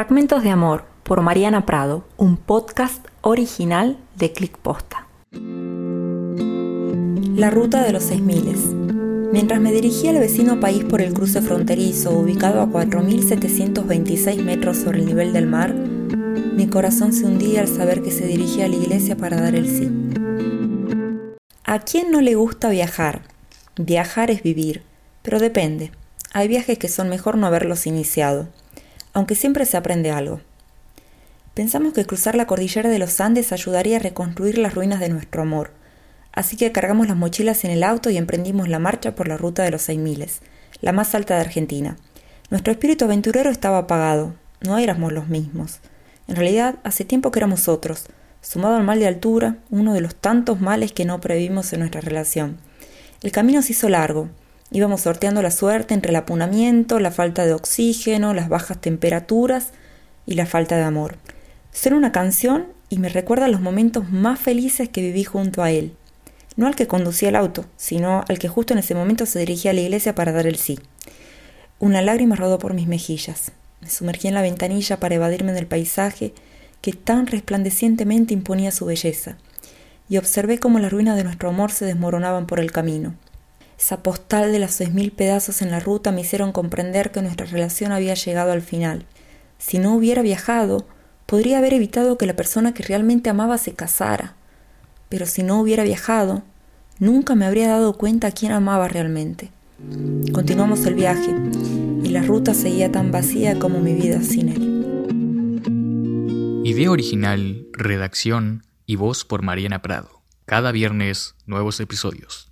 Fragmentos de Amor por Mariana Prado, un podcast original de Click Posta. La ruta de los 6000. Mientras me dirigía al vecino país por el cruce fronterizo, ubicado a 4.726 metros sobre el nivel del mar, mi corazón se hundía al saber que se dirigía a la iglesia para dar el sí. ¿A quién no le gusta viajar? Viajar es vivir, pero depende. Hay viajes que son mejor no haberlos iniciado, aunque siempre se aprende algo. Pensamos que cruzar la cordillera de los Andes ayudaría a reconstruir las ruinas de nuestro amor, así que cargamos las mochilas en el auto y emprendimos la marcha por la ruta de los seis miles, la más alta de Argentina. Nuestro espíritu aventurero estaba apagado, no éramos los mismos. En realidad, hace tiempo que éramos otros, sumado al mal de altura, uno de los tantos males que no previmos en nuestra relación. El camino se hizo largo. Íbamos sorteando la suerte entre el apunamiento, la falta de oxígeno, las bajas temperaturas y la falta de amor. Suena una canción y me recuerda los momentos más felices que viví junto a él. No al que conducía el auto, sino al que justo en ese momento se dirigía a la iglesia para dar el sí. Una lágrima rodó por mis mejillas. Me sumergí en la ventanilla para evadirme del paisaje que tan resplandecientemente imponía su belleza, y observé cómo las ruinas de nuestro amor se desmoronaban por el camino. Esa postal de los seis mil pedazos en la ruta me hicieron comprender que nuestra relación había llegado al final. Si no hubiera viajado, podría haber evitado que la persona que realmente amaba se casara. Pero si no hubiera viajado, nunca me habría dado cuenta a quién amaba realmente. Continuamos el viaje, y la ruta seguía tan vacía como mi vida sin él. Idea original, redacción y voz por Mariana Prado. Cada viernes, nuevos episodios.